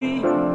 Thank you.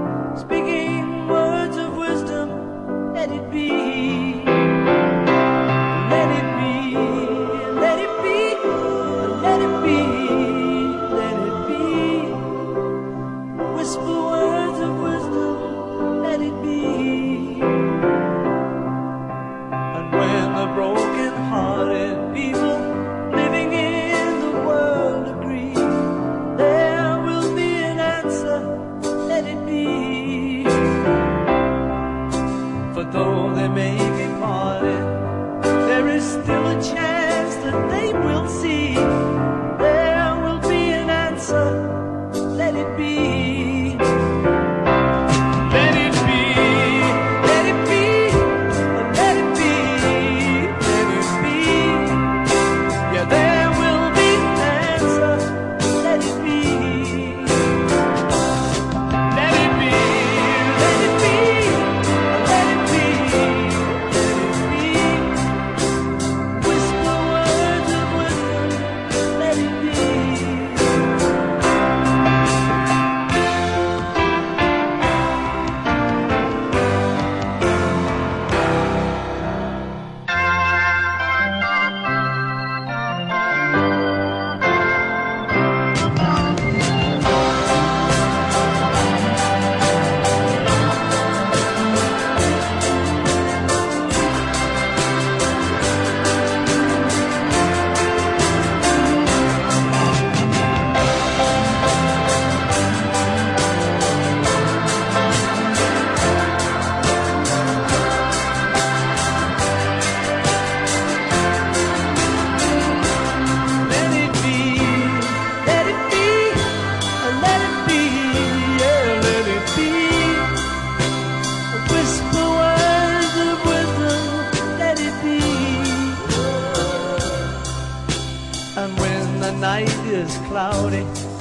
Is cloudy,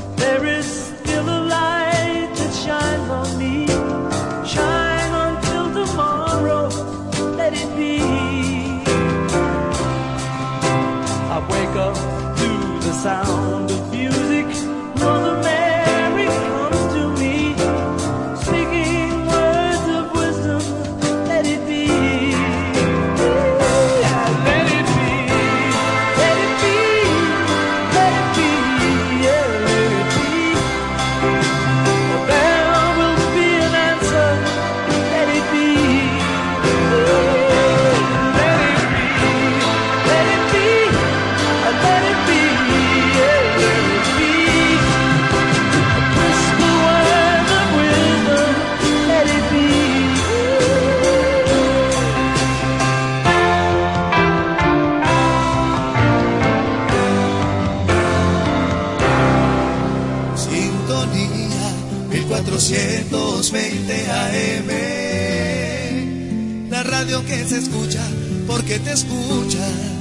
porque te escucha.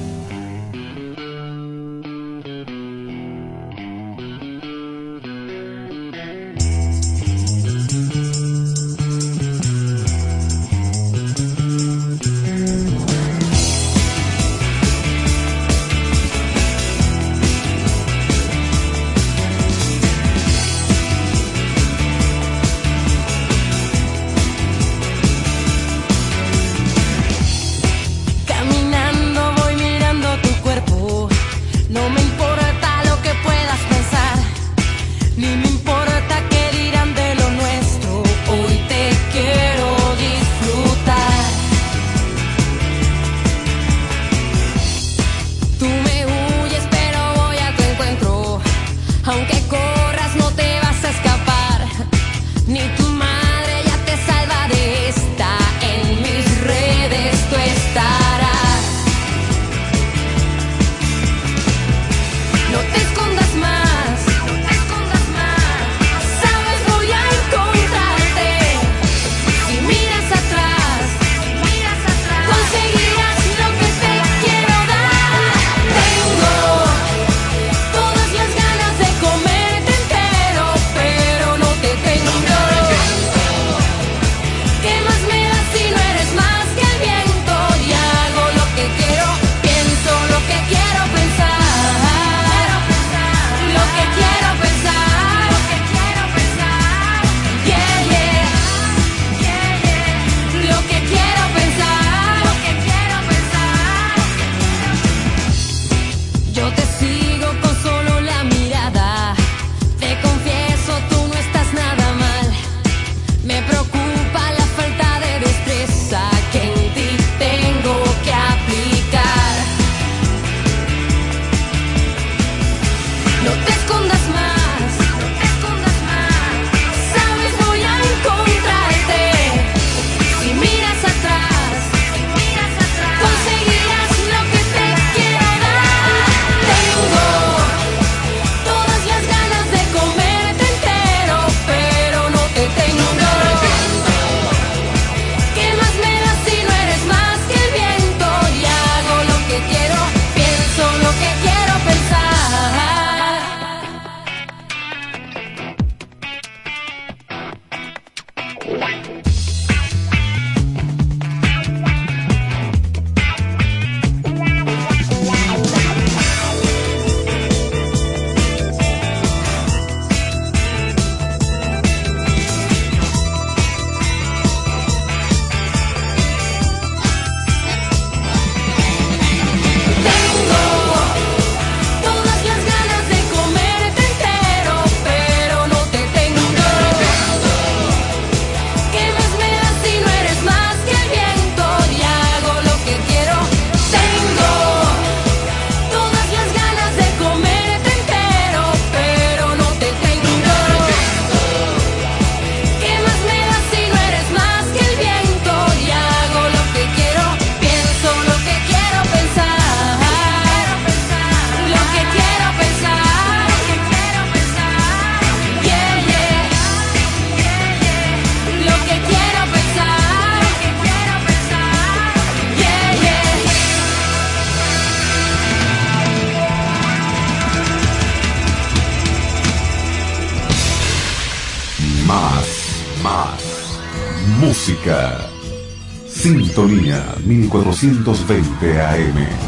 1420 AM.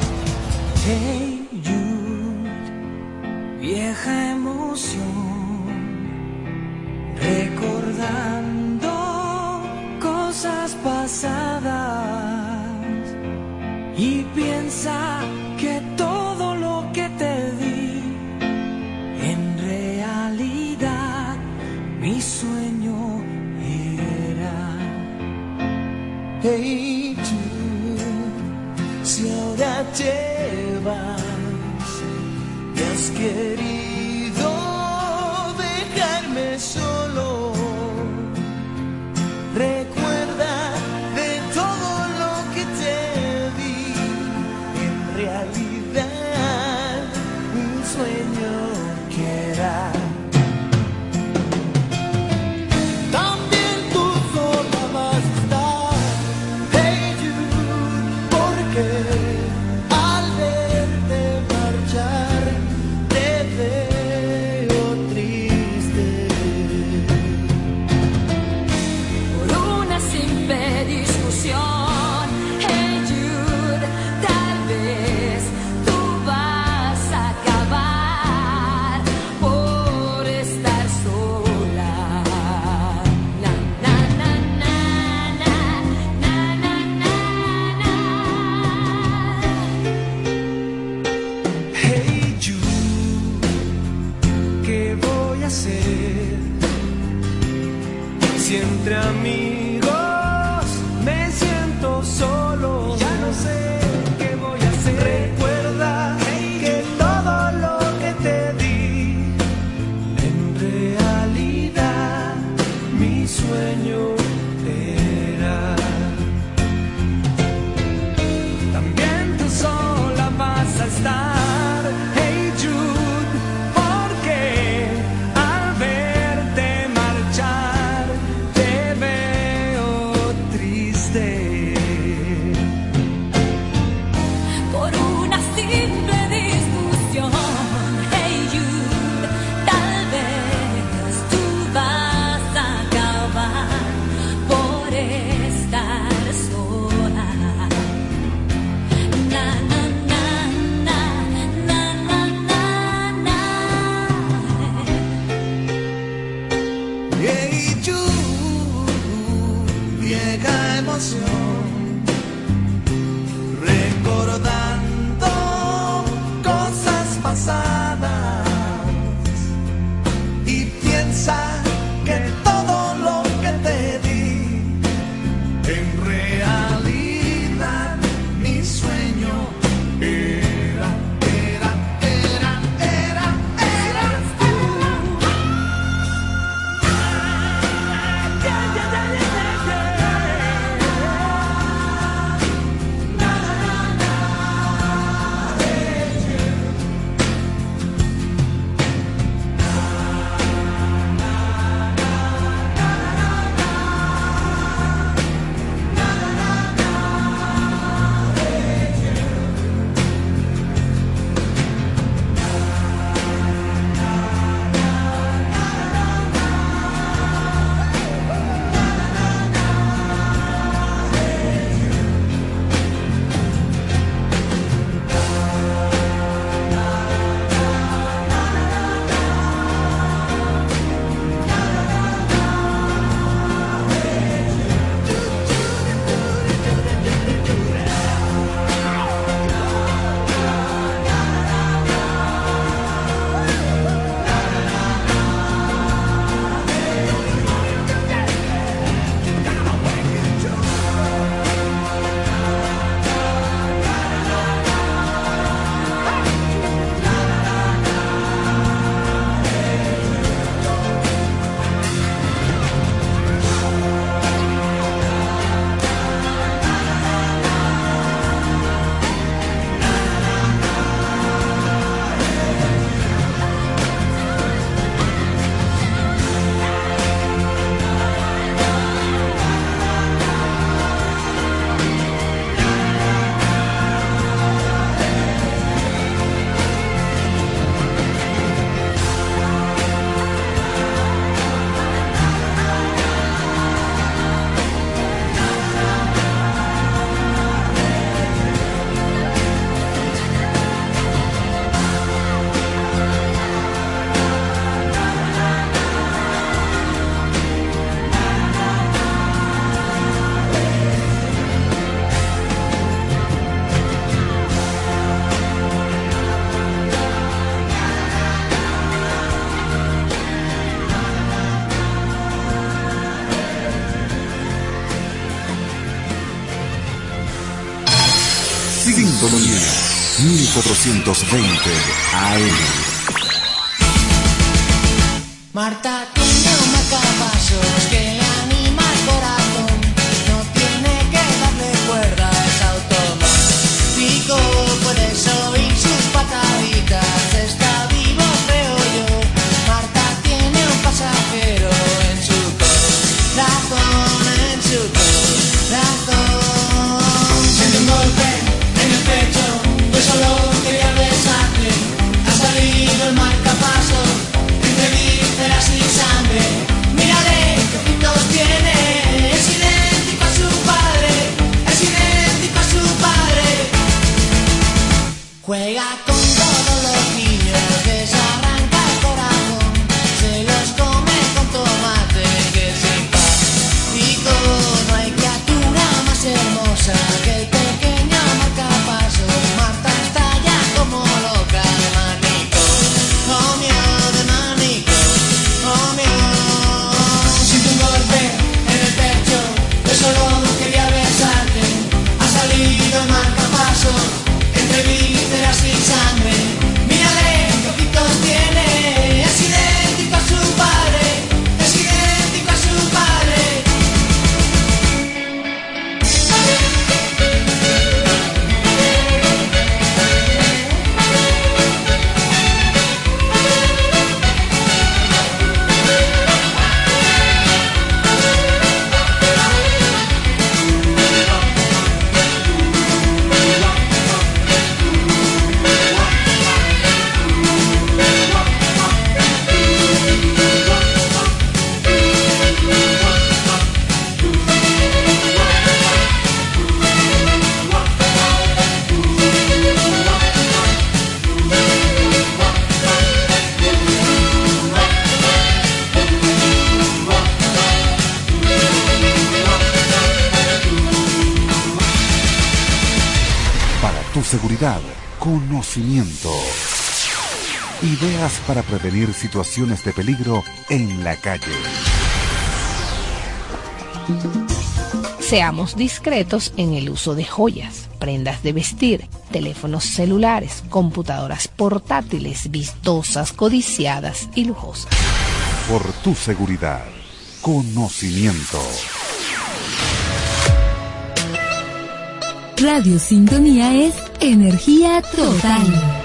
1420 AM. Marta para prevenir situaciones de peligro en la calle. Seamos discretos en el uso de joyas, prendas de vestir, teléfonos celulares, computadoras portátiles, vistosas, codiciadas y lujosas. Por tu seguridad, conocimiento. Radio Sintonía es energía total.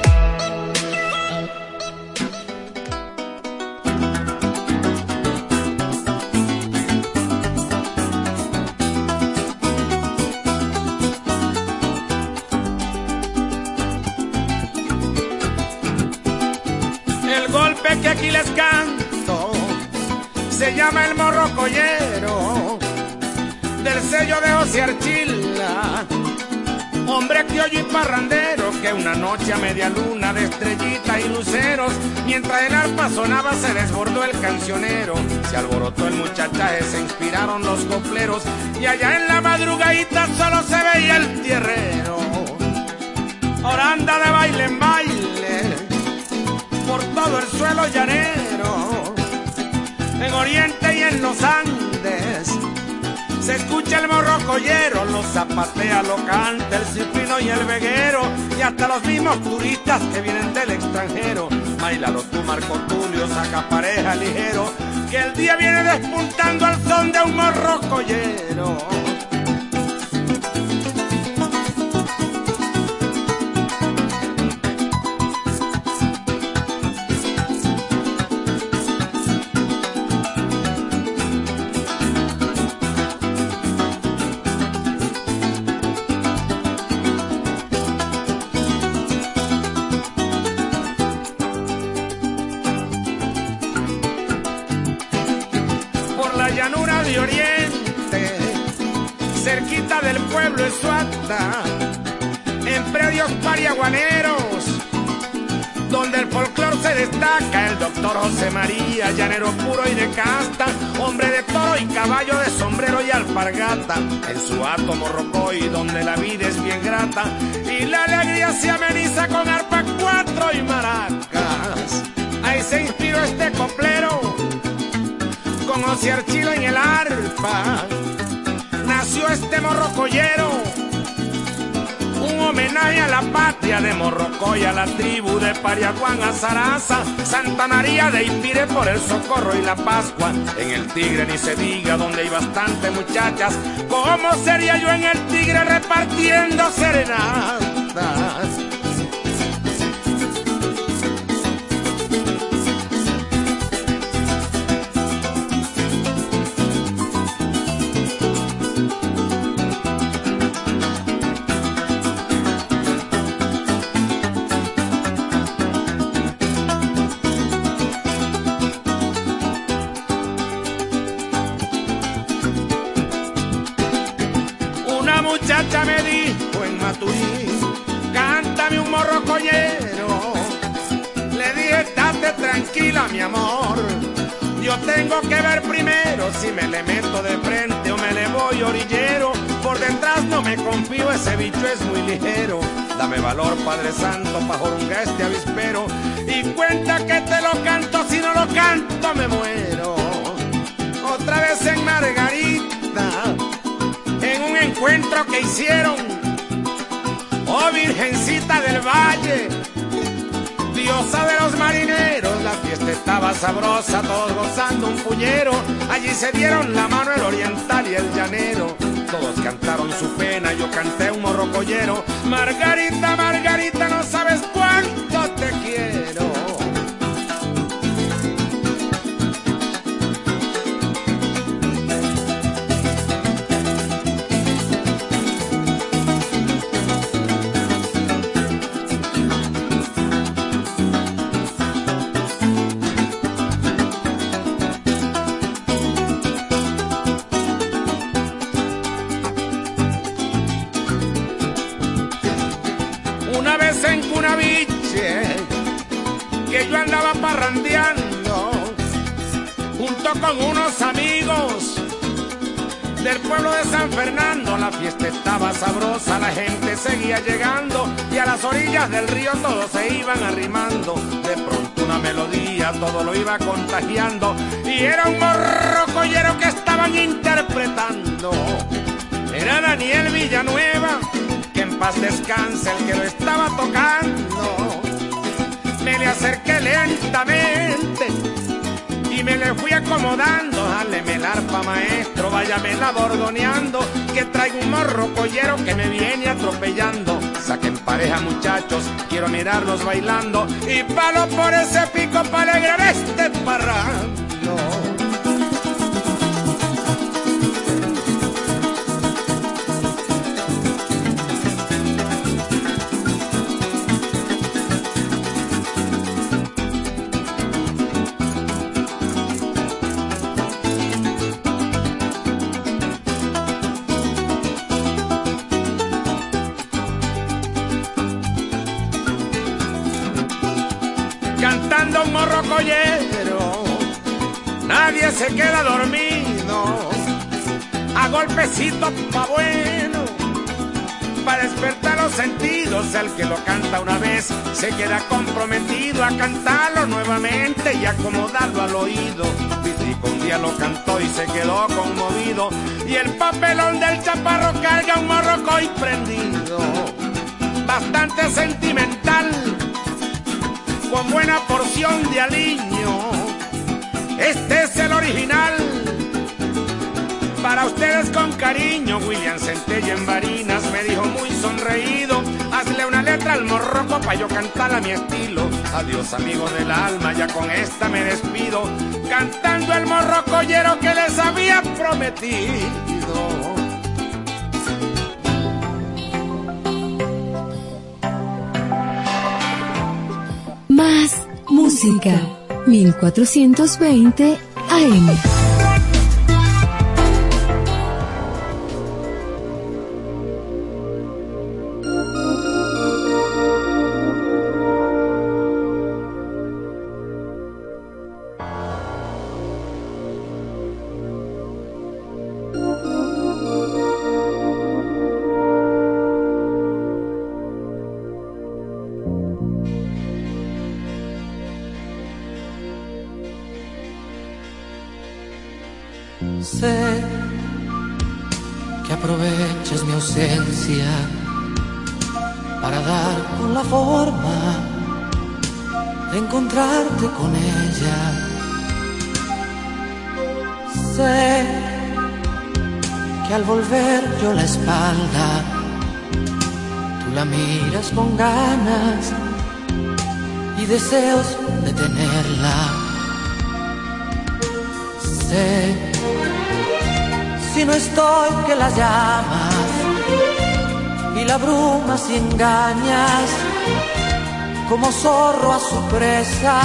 José Archila. Hombre criollo y parrandero que una noche a media luna de estrellita y luceros, mientras el arpa sonaba se desbordó el cancionero, se alborotó el muchachaje, se inspiraron los copleros y allá en la madrugadita solo se veía el tierrero. Ahora anda de baile en baile por todo el suelo llanero, en Oriente y en los Andes. Se escucha el morrocollero, los zapatea, lo canta el cipino y el veguero, y hasta los mismos turistas que vienen del extranjero. Bailalo tú, Marco Tulio, saca pareja ligero, que el día viene despuntando al son de un morrocollero. por José María, llanero puro y de casta, hombre de toro y caballo de sombrero y alpargata, en su ato morrocoy, donde la vida es bien grata, y la alegría se ameniza con arpa cuatro y maracas. Ahí se inspiró este coplero con José Archila en el arpa, nació este morrocollero, a la patria de Morrocoy, a la tribu de Pariaguán, a Zaraza, Santa María de Ipire por el socorro y la Pascua. En el Tigre ni se diga donde hay bastantes muchachas. ¿Cómo sería yo en el Tigre repartiendo serenatas? Mi amor. Yo tengo que ver primero si me le meto de frente o me le voy orillero. Por detrás no me confío, ese bicho es muy ligero. Dame valor, Padre Santo, pa' jorunga este avispero. Y cuenta que te lo canto, si no lo canto me muero. Otra vez en Margarita, en un encuentro que hicieron. Oh Virgencita del Valle, diosa de los marineros, la fiesta estaba sabrosa, todos gozando un puñero. Allí se dieron la mano el oriental y el llanero. Todos cantaron su pena, yo canté un morrocollero. Margarita, Margarita, no sabes cuánto con unos amigos del pueblo de San Fernando. La fiesta estaba sabrosa, la gente seguía llegando y a las orillas del río todos se iban arrimando. De pronto una melodía todo lo iba contagiando y era un morrocollero que estaban interpretando. Era Daniel Villanueva, que en paz descanse el que lo estaba tocando. Acomodando. Dáleme el arpa, maestro, váyame la bordoneando, que traigo un morro collero que me viene atropellando. Saquen pareja, muchachos, quiero mirarlos bailando y palo por ese pico para alegrar este parrando. Se queda dormido, a golpecitos pa' bueno, para despertar los sentidos, el que lo canta una vez se queda comprometido a cantarlo nuevamente y acomodarlo al oído. Vitico un día lo cantó y se quedó conmovido, y el papelón del chaparro carga un morroco y prendido, bastante sentimental con buena porción de aliño. Este es el original. Para ustedes con cariño, William Centella en Barinas me dijo muy sonreído, hazle una letra al morroco pa' yo cantar a mi estilo. Adiós amigos del alma, ya con esta me despido, cantando el morrocollero que les había prometido. Más música. 1420 AM. Yo la espalda, tú la miras con ganas y deseos de tenerla. Sé si no estoy que la llamas y la brumas y engañas como zorro a su presa.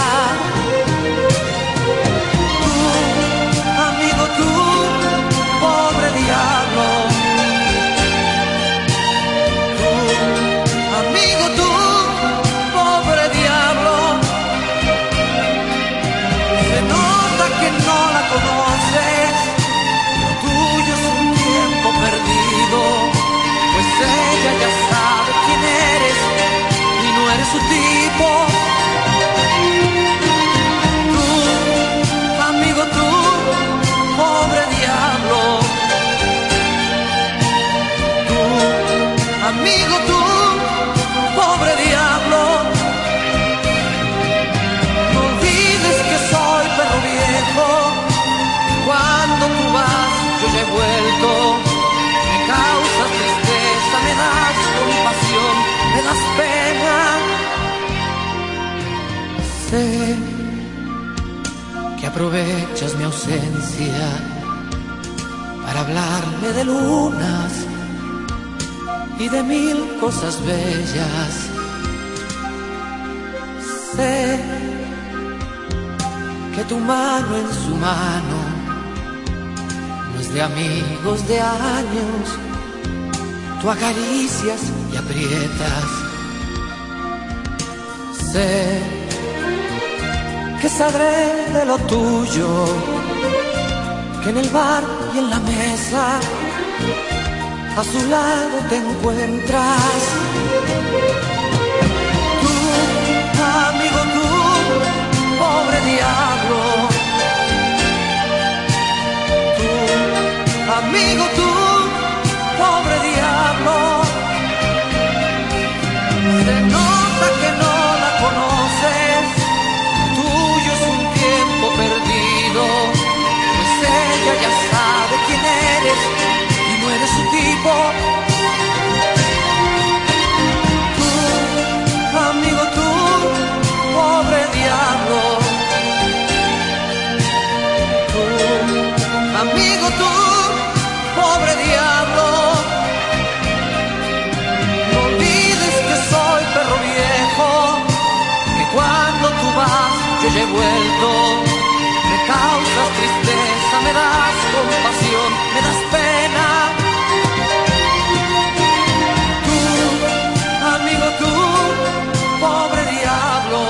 Sé que aprovechas mi ausencia para hablarme de lunas y de mil cosas bellas. Sé que tu mano en su mano no es de amigos de años. Tú acaricias y aprietas. Sé que sabré de lo tuyo, que en el bar y en la mesa a su lado te encuentras. Tú, amigo, tú, pobre diablo. Tú, amigo, tú, Me causas tristeza, me das compasión, me das pena. Tú, amigo, tú, pobre diablo.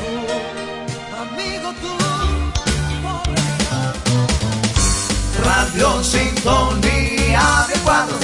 Tú, amigo, tú, pobre Radio Sintonía de 420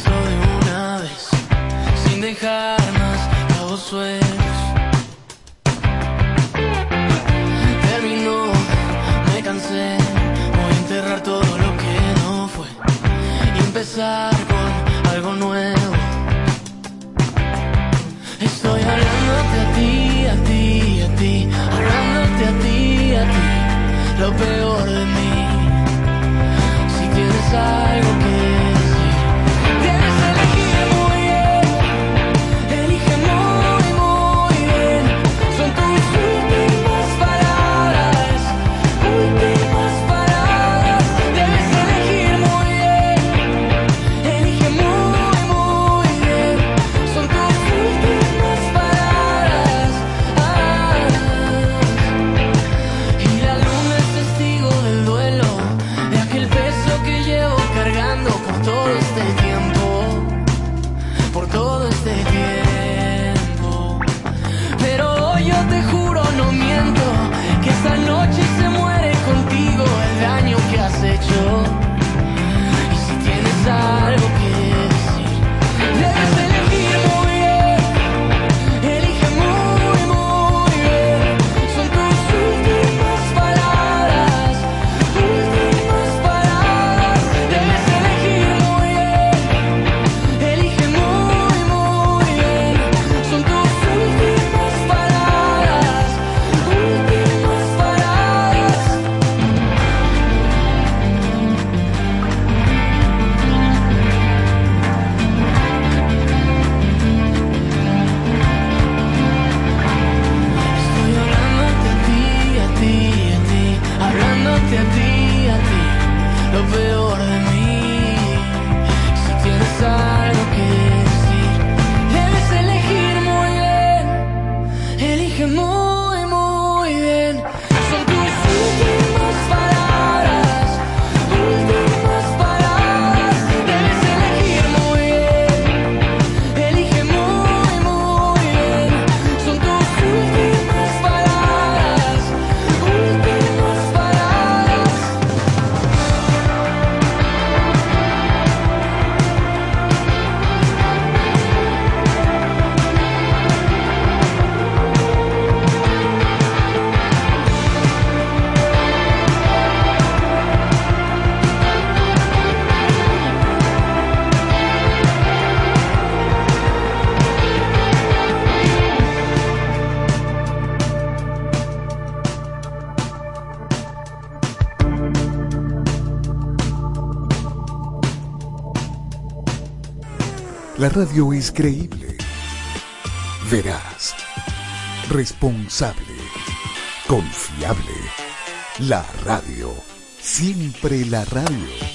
radio es creíble, veraz, responsable, confiable. La radio. Siempre la radio.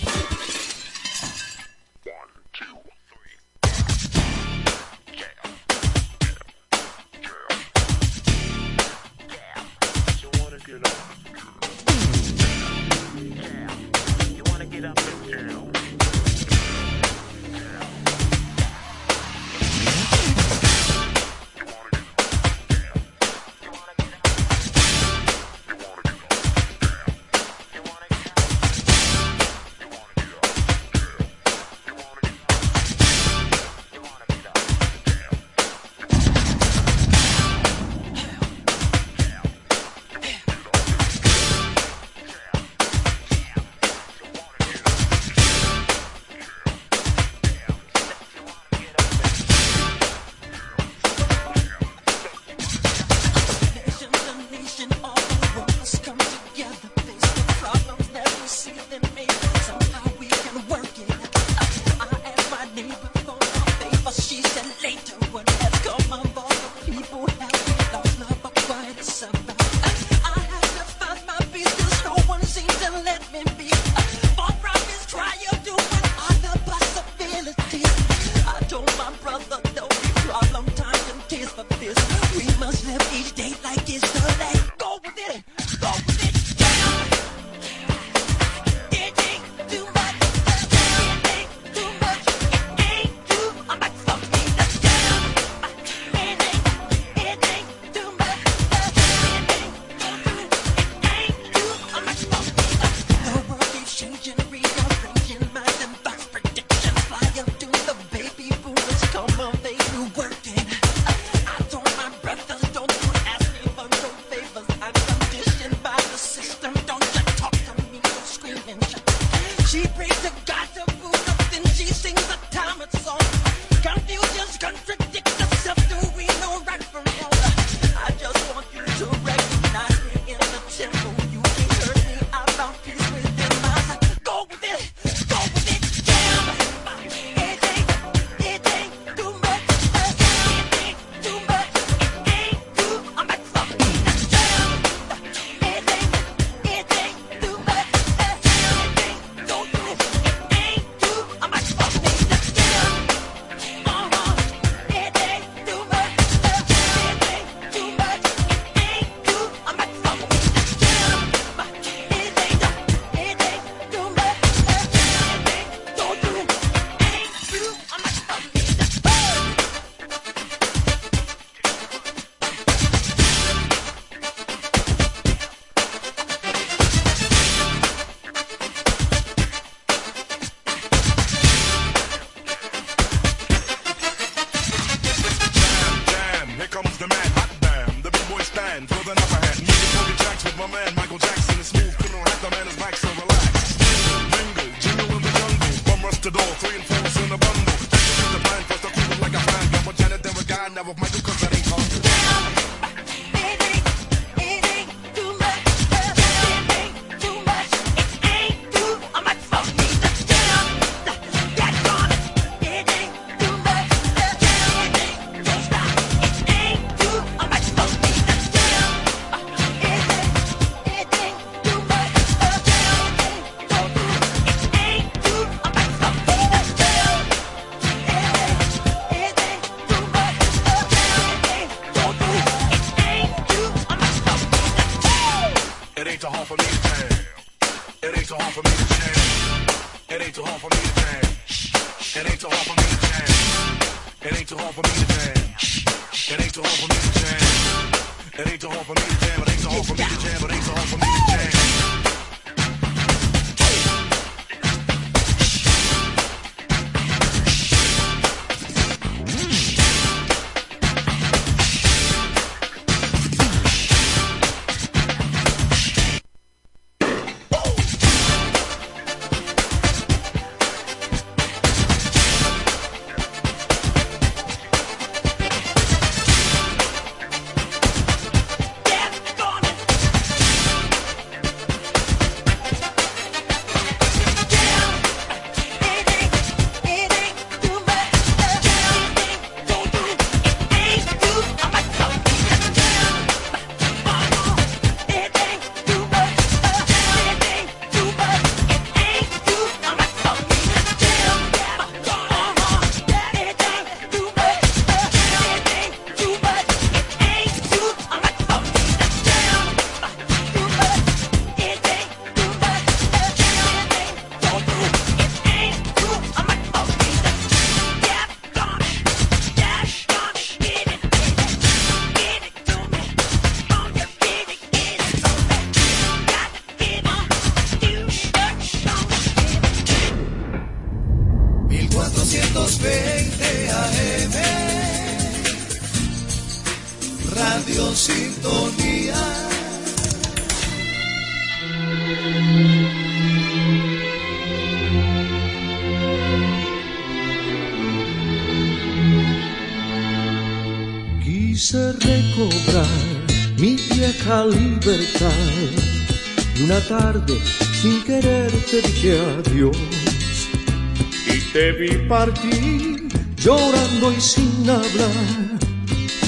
Partir llorando y sin hablar,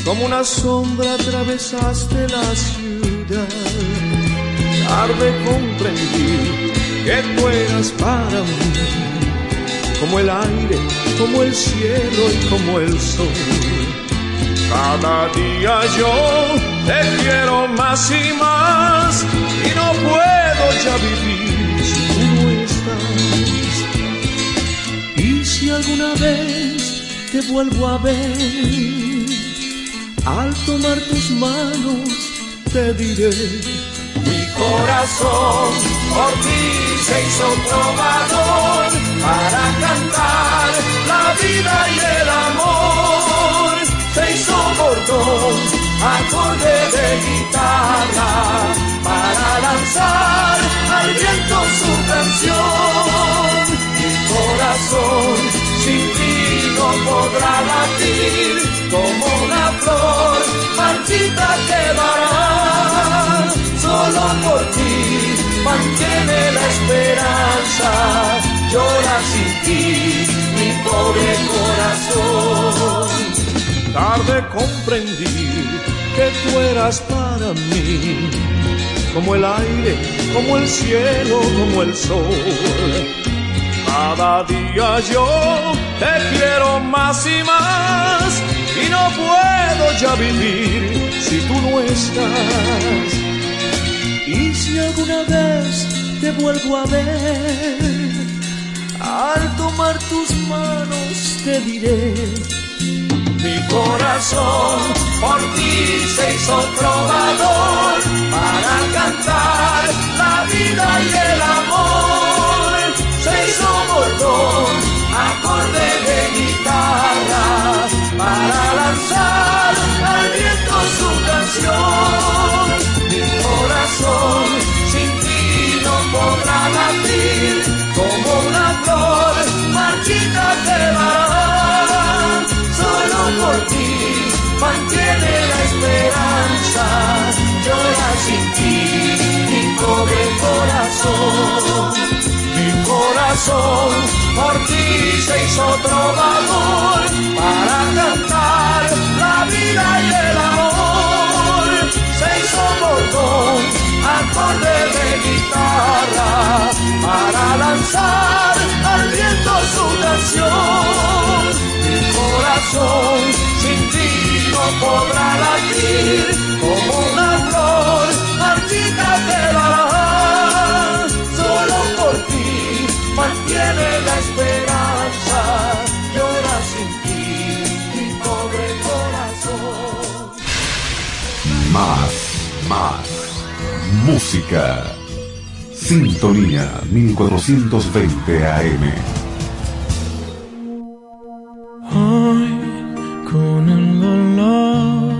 como una sombra atravesaste la ciudad. Tarde comprendí que tú eras para mí, como el aire, como el cielo y como el sol. Cada día yo te quiero más y más y no puedo ya vivir alguna vez te vuelvo a ver, al tomar tus manos te diré, mi corazón por ti se hizo trovador para cantar la vida y el amor. Se hizo bordón, acorde de guitarra para lanzar al viento su canción. Mi corazón sin ti no podrá latir como una flor marchita quedará. Solo por ti mantiene la esperanza llora sin ti mi pobre corazón. Tarde comprendí que tú eras para mí como el aire como el cielo como el sol cada día yo te quiero más y más y no puedo ya vivir si tú no estás. Y si alguna vez te vuelvo a ver, al tomar tus manos te diré. Mi corazón por ti se hizo trovador para cantar la vida y el amor. Bordón, acorde de guitarra para lanzar al viento su canción. Mi corazón sin ti no podrá latir como una flor marchita quedará. Solo por ti mantiene la esperanza. Llora sin ti mi pobre corazón. Mi corazón por ti se hizo trovador para cantar la vida y el amor. Se hizo bordón, acorde de guitarra para lanzar al viento su canción. Mi corazón sin ti no podrá latir como una llora sin ti, mi pobre corazón. Más, más. Música. Sintonía 1420 AM. Hoy con el dolor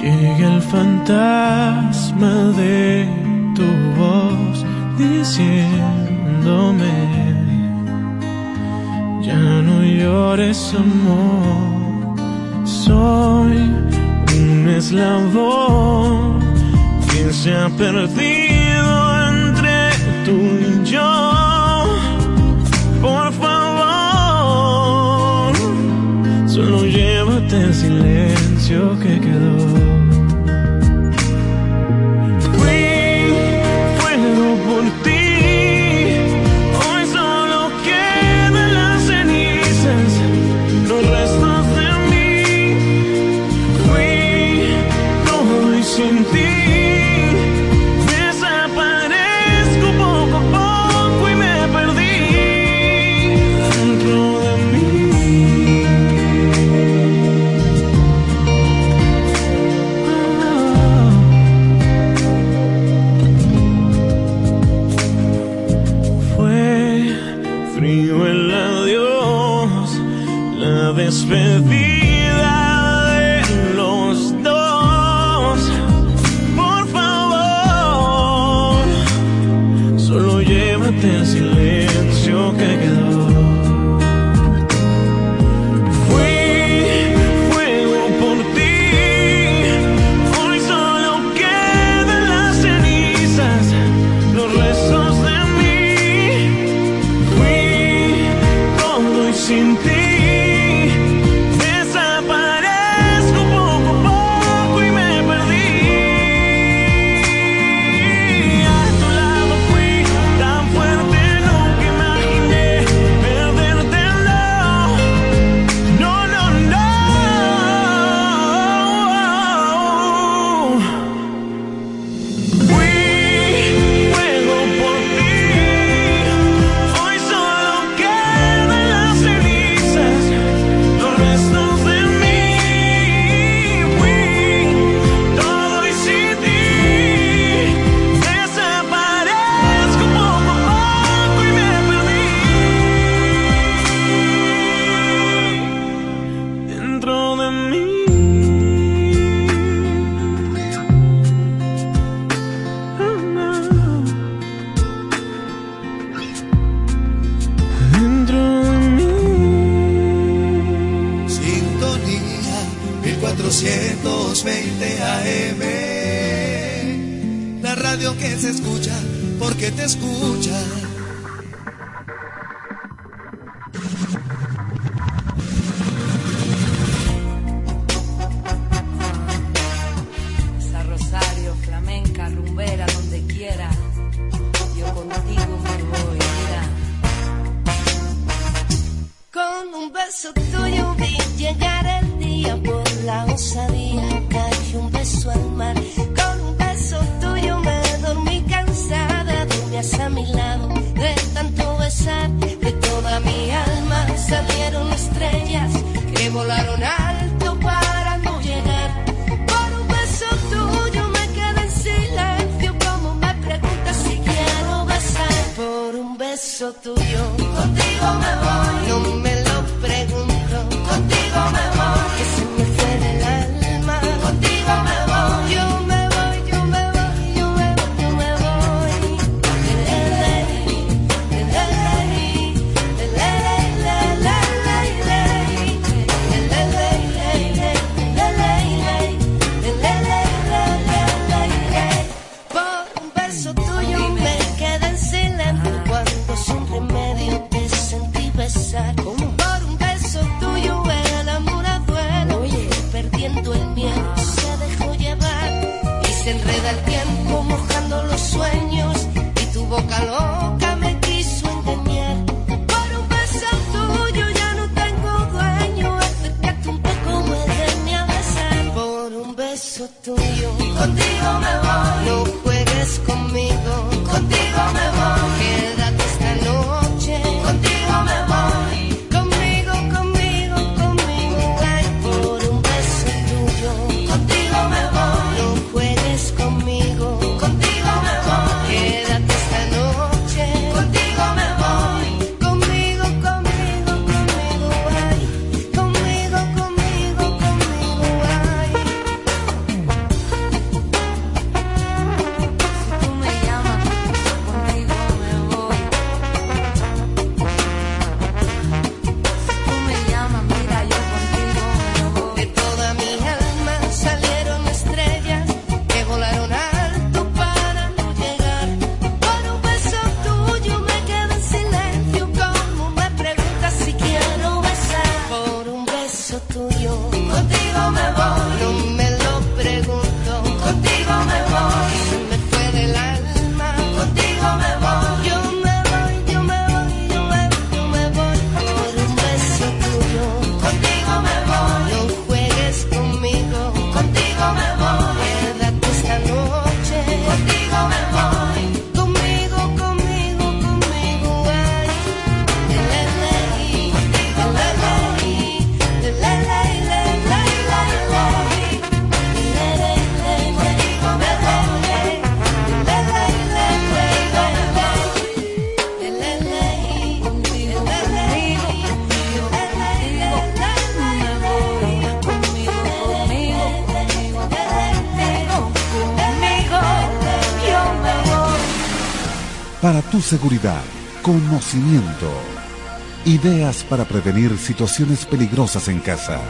llega el fantasma de tu voz diciéndome ya no llores amor. Soy un eslabón que se ha perdido entre tú y yo. Por favor solo llévate el silencio que of this with. I'll say. Ideas para prevenir situaciones peligrosas en casa.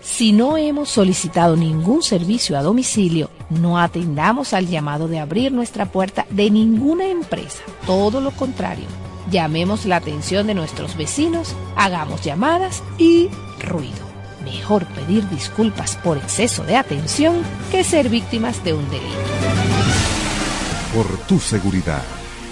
Si no hemos solicitado ningún servicio a domicilio, no atendamos al llamado de abrir nuestra puerta de ninguna empresa. Todo lo contrario, llamemos la atención de nuestros vecinos, hagamos llamadas y ruido. Mejor pedir disculpas por exceso de atención que ser víctimas de un delito. Por tu seguridad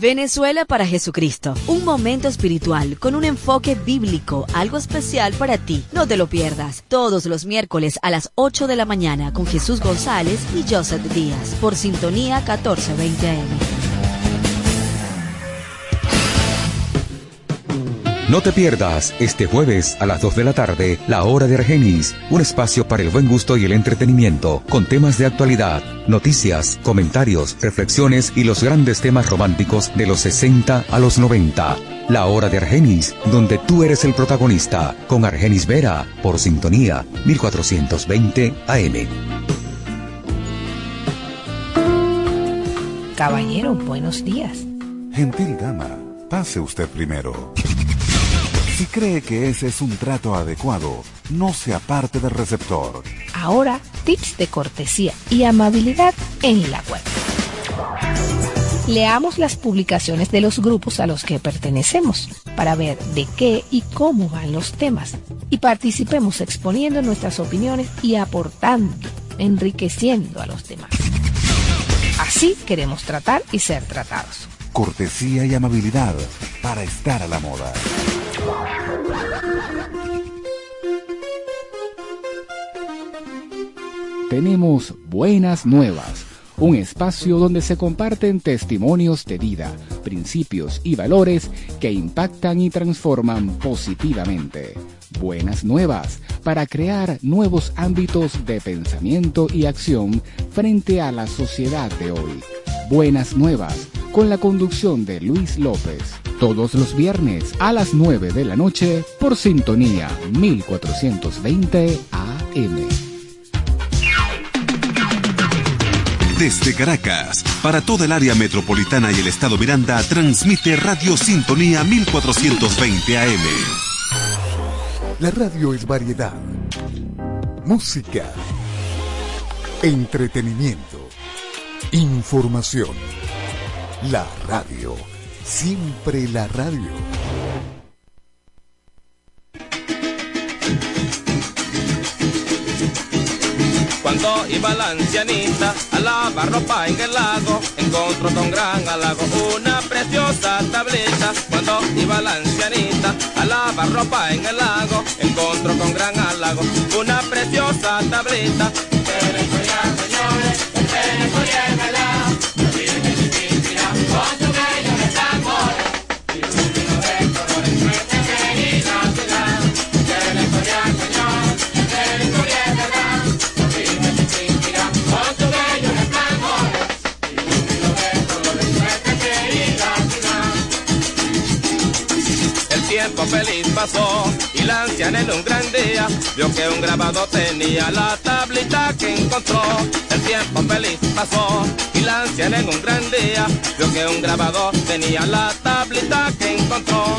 Venezuela para Jesucristo. Un momento espiritual con un enfoque bíblico, algo especial para ti. No te lo pierdas. Todos los miércoles a las 8 de la mañana con Jesús González y Joseph Díaz por Sintonía 1420 AM. No te pierdas este jueves a las 2 de la tarde La Hora de Argenis, un espacio para el buen gusto y el entretenimiento, con temas de actualidad, noticias, comentarios, reflexiones y los grandes temas románticos de los 60 a los 90. La Hora de Argenis, donde tú eres el protagonista, con Argenis Vera, por sintonía 1420 AM. Caballero, buenos días. Gentil dama, pase usted primero. Si cree que ese es un trato adecuado, no se aparte del receptor. Ahora, tips de cortesía y amabilidad en la web. Leamos las publicaciones de los grupos a los que pertenecemos para ver de qué y cómo van los temas y participemos exponiendo nuestras opiniones y aportando, enriqueciendo a los demás. Así queremos tratar y ser tratados. Cortesía y amabilidad para estar a la moda. Tenemos buenas nuevas, un espacio donde se comparten testimonios de vida, principios y valores que impactan y transforman positivamente. Buenas nuevas para crear nuevos ámbitos de pensamiento y acción frente a la sociedad de hoy. Buenas nuevas con la conducción de Luis López. Todos los viernes a las 9 de la noche por sintonía 1420 AM. Desde Caracas, para toda el área metropolitana y el estado Miranda, transmite Radio Sintonía 1420 AM. La radio es variedad, música, entretenimiento, información. La radio, siempre la radio. Iba la ancianita a lavar ropa en el lago, encontró con gran halago una preciosa tableta. Cuando iba la ancianita a lavar ropa en el lago, encontró con gran halago una preciosa tableta. señores, tiempo feliz pasó y la anciana en un gran día vio que un grabado tenía la tablita que encontró. El tiempo feliz pasó y la anciana en un gran día vio que un grabado tenía la tablita que encontró.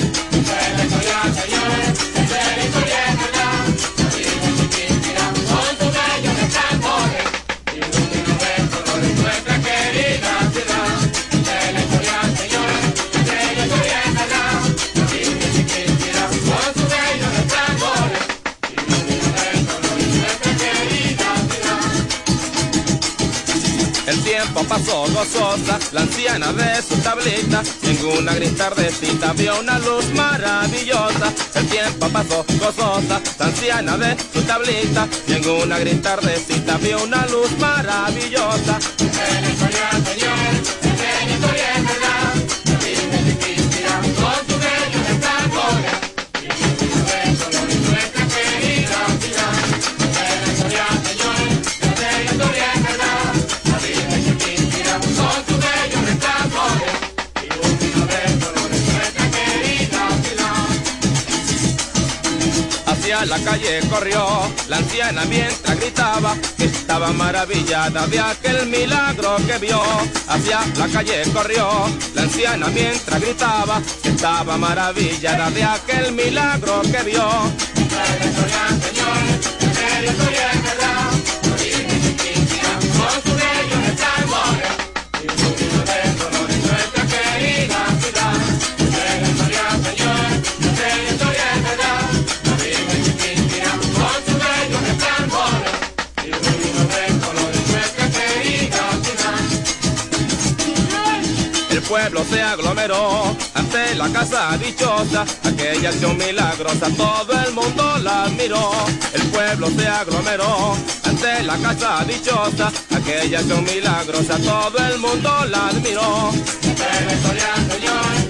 Pasó gozosa, la anciana de su tablita, en una gris tardecita vio una luz maravillosa. El tiempo pasó gozosa, la anciana de su tablita, y en una gris tardecita vio una luz maravillosa. la calle corrió, la anciana mientras gritaba, estaba maravillada de aquel milagro que vio. Hacia la calle corrió, la anciana mientras gritaba, estaba maravillada de aquel milagro que vio. Pueblo se aglomeró ante la casa dichosa, aquella acción milagrosa, todo el mundo la admiró. El pueblo se aglomeró ante la casa dichosa, aquella acción milagrosa, todo el mundo la admiró. historia,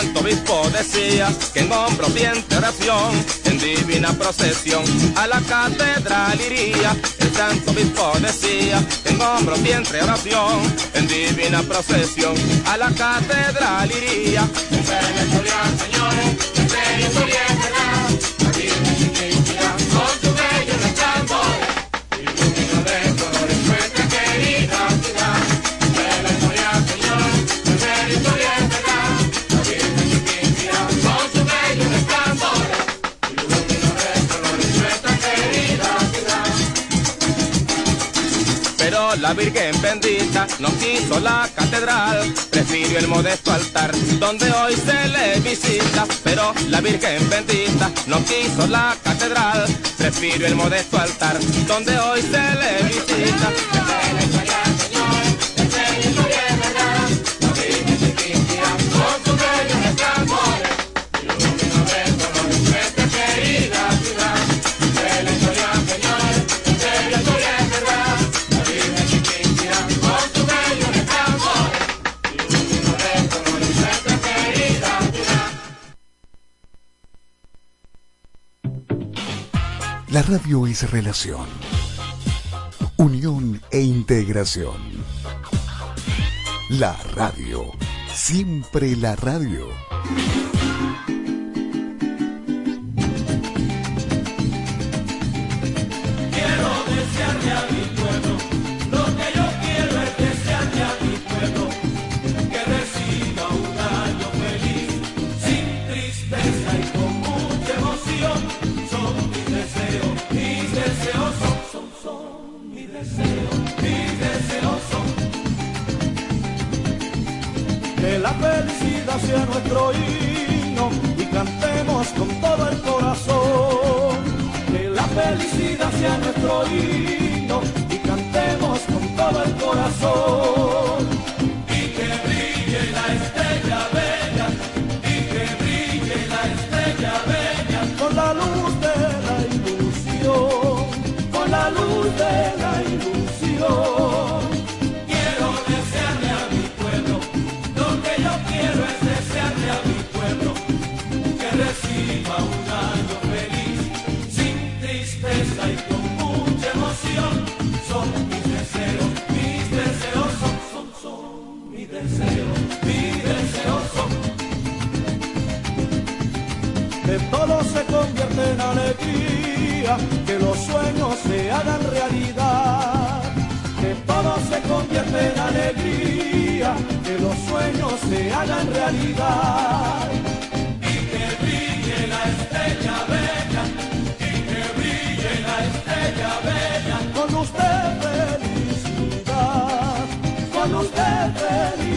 obispo decía que en hombros bien oración, en divina procesión, a la catedral iría. El santo obispo decía que en hombros bien oración, en divina procesión, a la catedral iría. Pero la Virgen bendita no quiso la catedral, prefirió el modesto altar donde hoy se le visita. Pero la Virgen bendita no quiso la catedral, prefirió el modesto altar donde hoy se le visita. Radio es relación, unión e integración. La radio, siempre la radio. Que los sueños se hagan realidad. Que todo se convierta en alegría, que los sueños se hagan realidad. Y que brille la estrella bella, y que brille la estrella bella. Con usted felicidad, con usted felicidad.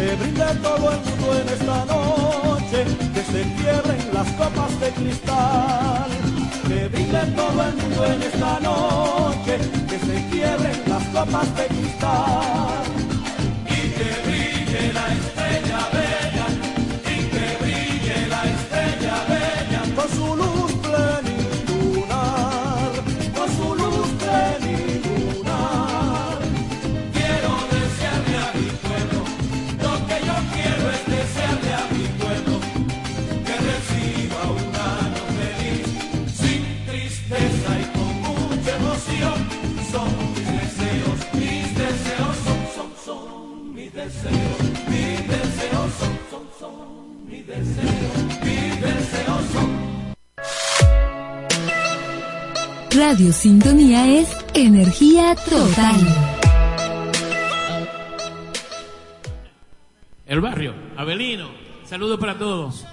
Que brinde todo el mundo en esta noche, que se quiebren las copas de cristal. Que brinde todo el mundo en esta noche, que se quiebren las copas de cristal. Y que brille la estrella Radio Sintonía es energía total. El barrio, Abelino. Saludos para todos.